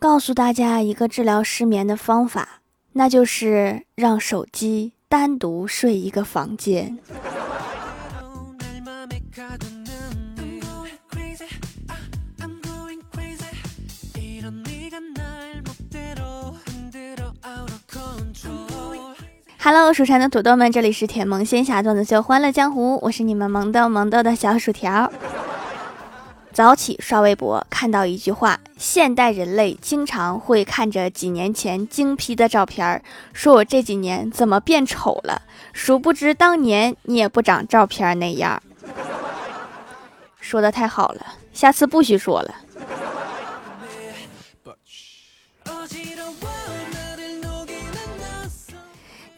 告诉大家一个治疗失眠的方法，那就是让手机单独睡一个房间。Hello，蜀山的土豆们，这里是甜萌仙侠段子秀欢乐江湖，我是你们萌豆萌豆的小薯条。早起刷微博，看到一句话：现代人类经常会看着几年前精 P 的照片，说我这几年怎么变丑了？殊不知当年你也不长照片那样。说的太好了，下次不许说了。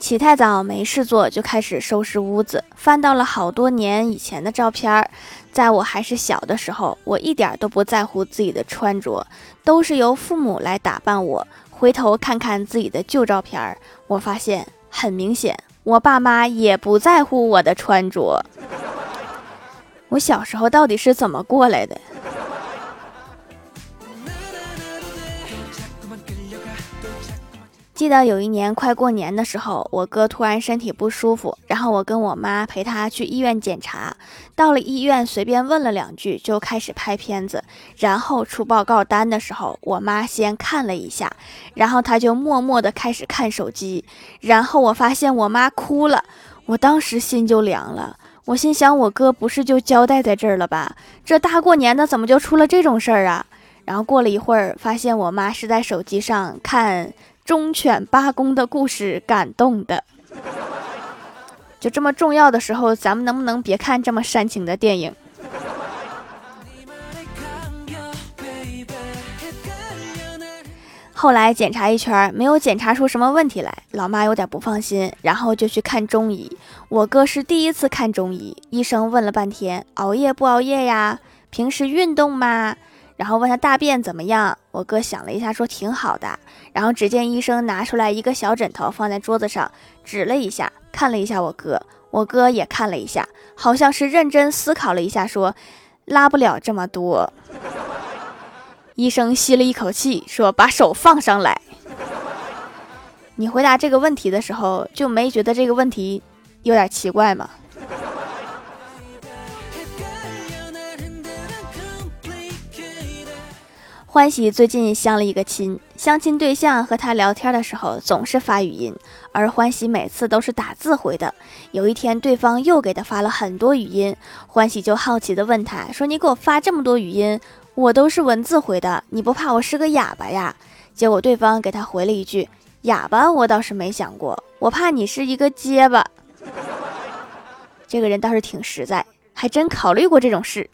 起太早，没事做，就开始收拾屋子，翻到了好多年以前的照片儿。在我还是小的时候，我一点都不在乎自己的穿着，都是由父母来打扮我。回头看看自己的旧照片儿，我发现很明显，我爸妈也不在乎我的穿着。我小时候到底是怎么过来的？记得有一年快过年的时候，我哥突然身体不舒服，然后我跟我妈陪他去医院检查。到了医院，随便问了两句，就开始拍片子。然后出报告单的时候，我妈先看了一下，然后他就默默地开始看手机。然后我发现我妈哭了，我当时心就凉了。我心想，我哥不是就交代在这儿了吧？这大过年的，怎么就出了这种事儿啊？然后过了一会儿，发现我妈是在手机上看。忠犬八公的故事感动的，就这么重要的时候，咱们能不能别看这么煽情的电影？后来检查一圈，没有检查出什么问题来，老妈有点不放心，然后就去看中医。我哥是第一次看中医，医生问了半天，熬夜不熬夜呀？平时运动吗？然后问他大便怎么样？我哥想了一下，说挺好的。然后只见医生拿出来一个小枕头放在桌子上，指了一下，看了一下我哥，我哥也看了一下，好像是认真思考了一下，说拉不了这么多。医生吸了一口气，说把手放上来。你回答这个问题的时候，就没觉得这个问题有点奇怪吗？欢喜最近相了一个亲，相亲对象和他聊天的时候总是发语音，而欢喜每次都是打字回的。有一天，对方又给他发了很多语音，欢喜就好奇的问他说：“你给我发这么多语音，我都是文字回的，你不怕我是个哑巴呀？”结果对方给他回了一句：“哑巴我倒是没想过，我怕你是一个结巴。”这个人倒是挺实在，还真考虑过这种事。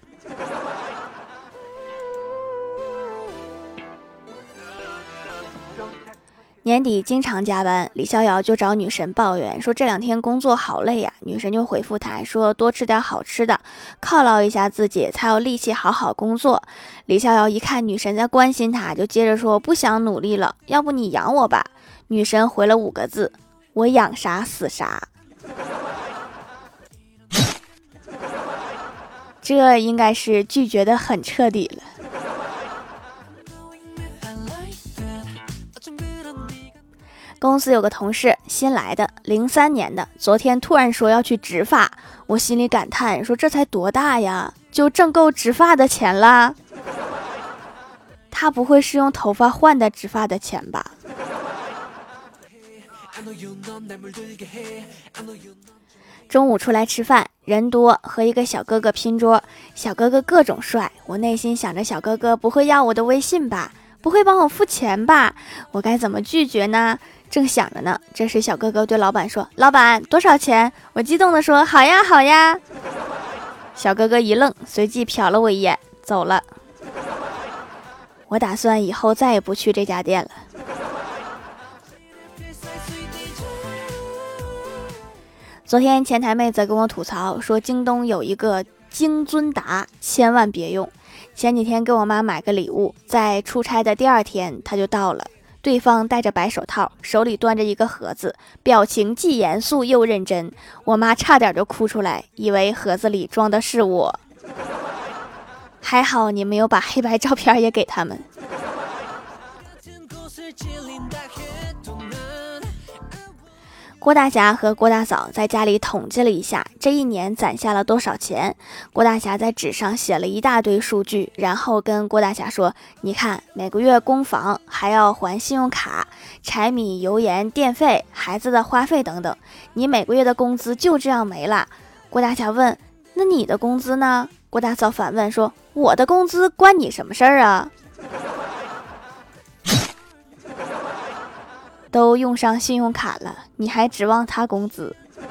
年底经常加班，李逍遥就找女神抱怨说这两天工作好累呀。女神就回复他说多吃点好吃的，犒劳一下自己，才有力气好好工作。李逍遥一看女神在关心他，就接着说不想努力了，要不你养我吧。女神回了五个字：我养啥死啥。这应该是拒绝的很彻底了。公司有个同事新来的，零三年的，昨天突然说要去植发，我心里感叹说这才多大呀，就挣够植发的钱了？他不会是用头发换的植发的钱吧？中午出来吃饭，人多，和一个小哥哥拼桌，小哥哥各种帅，我内心想着小哥哥不会要我的微信吧？不会帮我付钱吧？我该怎么拒绝呢？正想着呢，这时小哥哥对老板说：“老板，多少钱？”我激动地说：“好呀，好呀。”小哥哥一愣，随即瞟了我一眼，走了。我打算以后再也不去这家店了。昨天前台妹子跟我吐槽说，京东有一个京尊达，千万别用。前几天给我妈买个礼物，在出差的第二天，它就到了。对方戴着白手套，手里端着一个盒子，表情既严肃又认真。我妈差点就哭出来，以为盒子里装的是我。还好你没有把黑白照片也给他们。郭大侠和郭大嫂在家里统计了一下，这一年攒下了多少钱。郭大侠在纸上写了一大堆数据，然后跟郭大侠说：“你看，每个月供房还要还信用卡、柴米油盐电费、孩子的花费等等，你每个月的工资就这样没了。”郭大侠问：“那你的工资呢？”郭大嫂反问说：“我的工资关你什么事儿啊？”都用上信用卡了，你还指望他工资？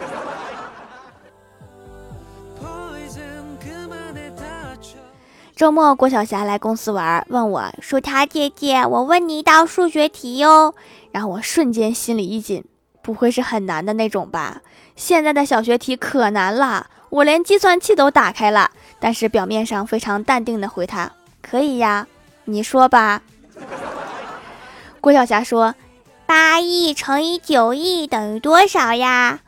周末，郭晓霞来公司玩，问我：“薯条姐姐，我问你一道数学题哟。”然后我瞬间心里一紧，不会是很难的那种吧？现在的小学题可难了，我连计算器都打开了，但是表面上非常淡定的回他：“可以呀，你说吧。”郭晓霞说。八亿乘以九亿等于多少呀？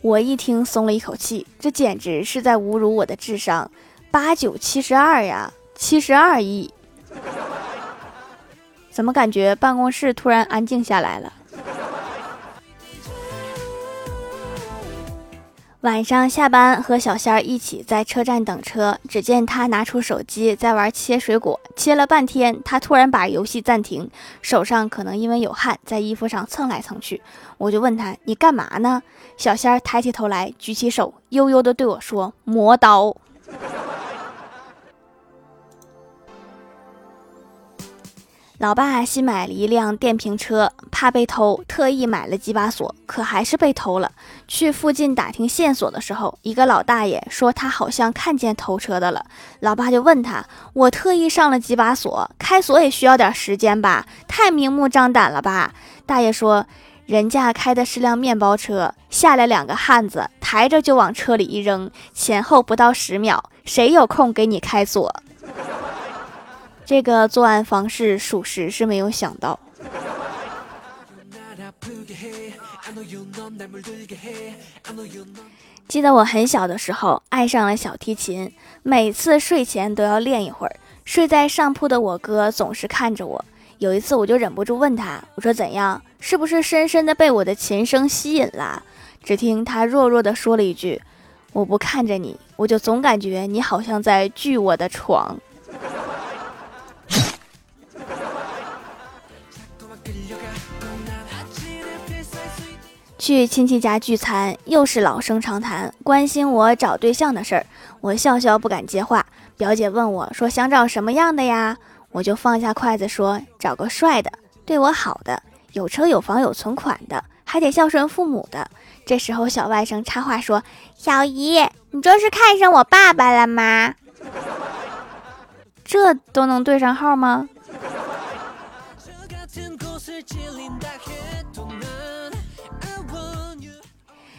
我一听松了一口气，这简直是在侮辱我的智商。八九七十二呀，七十二亿。怎么感觉办公室突然安静下来了？晚上下班和小仙儿一起在车站等车，只见他拿出手机在玩切水果，切了半天，他突然把游戏暂停，手上可能因为有汗，在衣服上蹭来蹭去。我就问他：“你干嘛呢？”小仙儿抬起头来，举起手，悠悠地对我说：“磨刀。”老爸新买了一辆电瓶车，怕被偷，特意买了几把锁，可还是被偷了。去附近打听线索的时候，一个老大爷说他好像看见偷车的了。老爸就问他：“我特意上了几把锁，开锁也需要点时间吧？太明目张胆了吧？”大爷说：“人家开的是辆面包车，下来两个汉子，抬着就往车里一扔，前后不到十秒，谁有空给你开锁？”这个作案方式，属实是没有想到。记得我很小的时候，爱上了小提琴，每次睡前都要练一会儿。睡在上铺的我哥总是看着我。有一次，我就忍不住问他：“我说怎样？是不是深深的被我的琴声吸引了？”只听他弱弱的说了一句：“我不看着你，我就总感觉你好像在锯我的床。”去亲戚家聚餐，又是老生常谈，关心我找对象的事儿。我笑笑不敢接话。表姐问我说：“想找什么样的呀？”我就放下筷子说：“找个帅的，对我好的，有车有房有存款的，还得孝顺父母的。”这时候小外甥插话说：“小姨，你这是看上我爸爸了吗？这都能对上号吗？”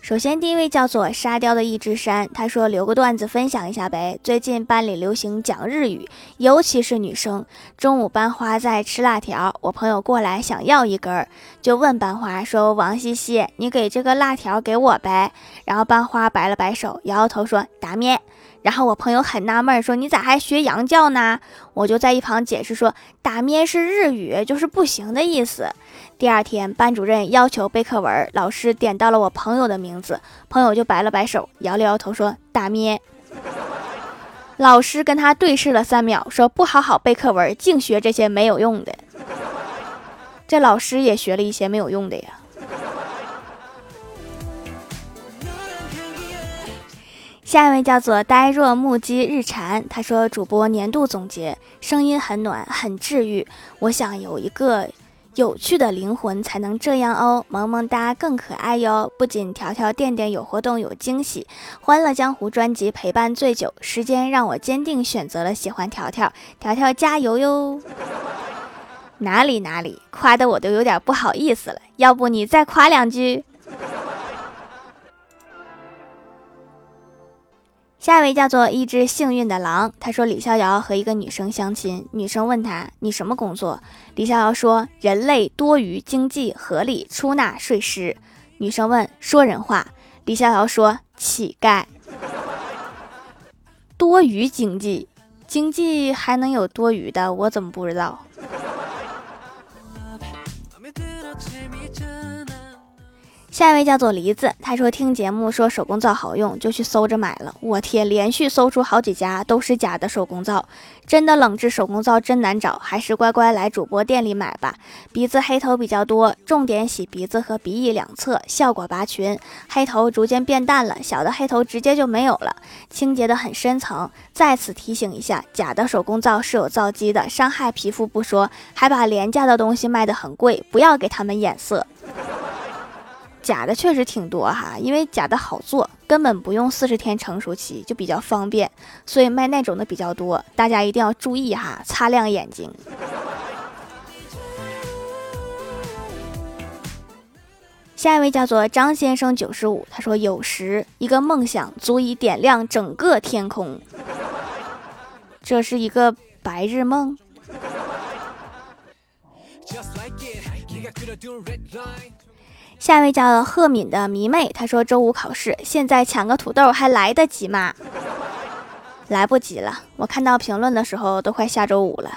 首先，第一位叫做沙雕的一只山，他说留个段子分享一下呗。最近班里流行讲日语，尤其是女生。中午班花在吃辣条，我朋友过来想要一根儿，就问班花说：“王西西，你给这个辣条给我呗。”然后班花摆了摆手，摇摇头说：“打面。”然后我朋友很纳闷，说：“你咋还学洋教呢？”我就在一旁解释说：“打咩是日语，就是不行的意思。”第二天，班主任要求背课文，老师点到了我朋友的名字，朋友就摆了摆手，摇了摇头说：“打咩。”老师跟他对视了三秒，说：“不好好背课文，净学这些没有用的。”这老师也学了一些没有用的呀。下一位叫做呆若木鸡日蝉，他说：“主播年度总结，声音很暖，很治愈。我想有一个有趣的灵魂才能这样哦，萌萌哒更可爱哟。不仅条条垫垫有活动有惊喜，欢乐江湖专辑陪伴最久，时间让我坚定选择了喜欢条条，条条加油哟！哪里哪里，夸的我都有点不好意思了，要不你再夸两句？”下一位叫做一只幸运的狼，他说李逍遥和一个女生相亲，女生问他你什么工作？李逍遥说人类多余经济合理出纳税师。女生问说人话，李逍遥说乞丐。多余经济，经济还能有多余的？我怎么不知道？下一位叫做梨子，他说听节目说手工皂好用，就去搜着买了。我天，连续搜出好几家都是假的手工皂，真的冷制手工皂真难找，还是乖乖来主播店里买吧。鼻子黑头比较多，重点洗鼻子和鼻翼两侧，效果拔群，黑头逐渐变淡了，小的黑头直接就没有了，清洁的很深层。再次提醒一下，假的手工皂是有皂基的，伤害皮肤不说，还把廉价的东西卖得很贵，不要给他们眼色。假的确实挺多哈，因为假的好做，根本不用四十天成熟期，就比较方便，所以卖那种的比较多。大家一定要注意哈，擦亮眼睛。下一位叫做张先生九十五，他说：“有时一个梦想足以点亮整个天空。”这是一个白日梦。下一位叫赫敏的迷妹，她说周五考试，现在抢个土豆还来得及吗？来不及了，我看到评论的时候都快下周五了。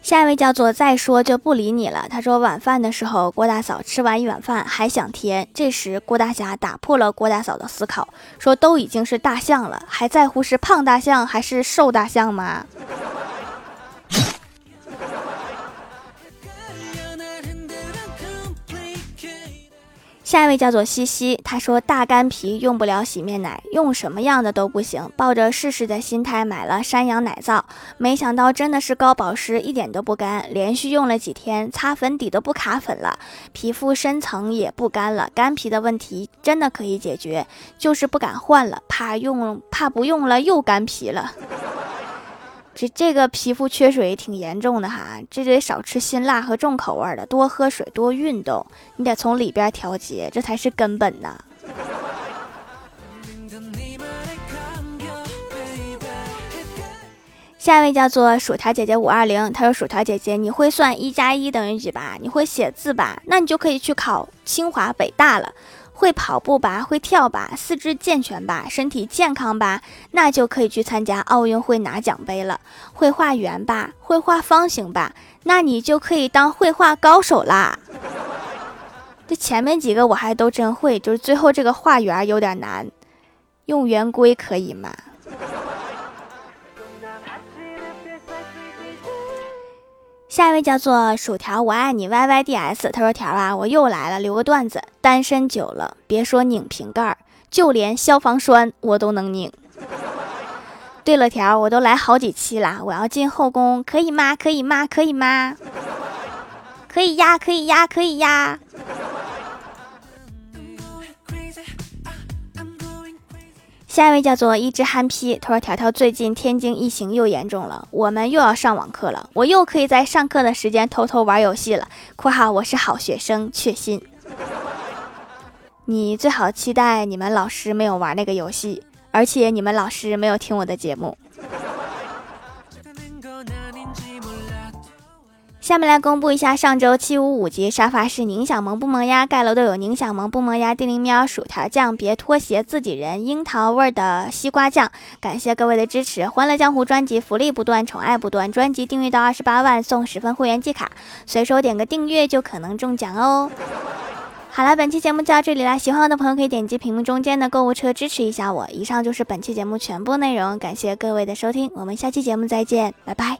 下一位叫做再说就不理你了，他说晚饭的时候，郭大嫂吃完一碗饭还想添，这时郭大侠打破了郭大嫂的思考，说都已经是大象了，还在乎是胖大象还是瘦大象吗？下一位叫做西西，他说大干皮用不了洗面奶，用什么样的都不行。抱着试试的心态买了山羊奶皂，没想到真的是高保湿，一点都不干。连续用了几天，擦粉底都不卡粉了，皮肤深层也不干了。干皮的问题真的可以解决，就是不敢换了，怕用怕不用了又干皮了。这这个皮肤缺水挺严重的哈，这得少吃辛辣和重口味的，多喝水，多运动，你得从里边调节，这才是根本呐。下一位叫做薯条姐姐五二零，她说：“薯条姐姐，你会算一加一等于几吧？你会写字吧？那你就可以去考清华北大了。”会跑步吧，会跳吧，四肢健全吧，身体健康吧，那就可以去参加奥运会拿奖杯了。会画圆吧，会画方形吧，那你就可以当绘画高手啦。这前面几个我还都真会，就是最后这个画圆有点难，用圆规可以吗？下一位叫做薯条，我爱你 Y Y D S。他说：“条啊，我又来了，留个段子。单身久了，别说拧瓶盖，就连消防栓我都能拧。对了，条，我都来好几期了，我要进后宫，可以吗？可以吗？可以吗？可以呀，可以呀，可以呀。”下一位叫做一只憨批，他说：“条条最近天津疫情又严重了，我们又要上网课了，我又可以在上课的时间偷偷玩游戏了。”（括号我是好学生，确信。）你最好期待你们老师没有玩那个游戏，而且你们老师没有听我的节目。下面来公布一下上周七五五级沙发是宁小萌不萌呀？盖楼都有宁小萌不萌呀？叮铃喵薯条酱别拖鞋自己人樱桃味的西瓜酱，感谢各位的支持！欢乐江湖专辑福利不断，宠爱不断，专辑订阅到二十八万送十份会员季卡，随手点个订阅就可能中奖哦！好了，本期节目就到这里啦，喜欢我的朋友可以点击屏幕中间的购物车支持一下我。以上就是本期节目全部内容，感谢各位的收听，我们下期节目再见，拜拜。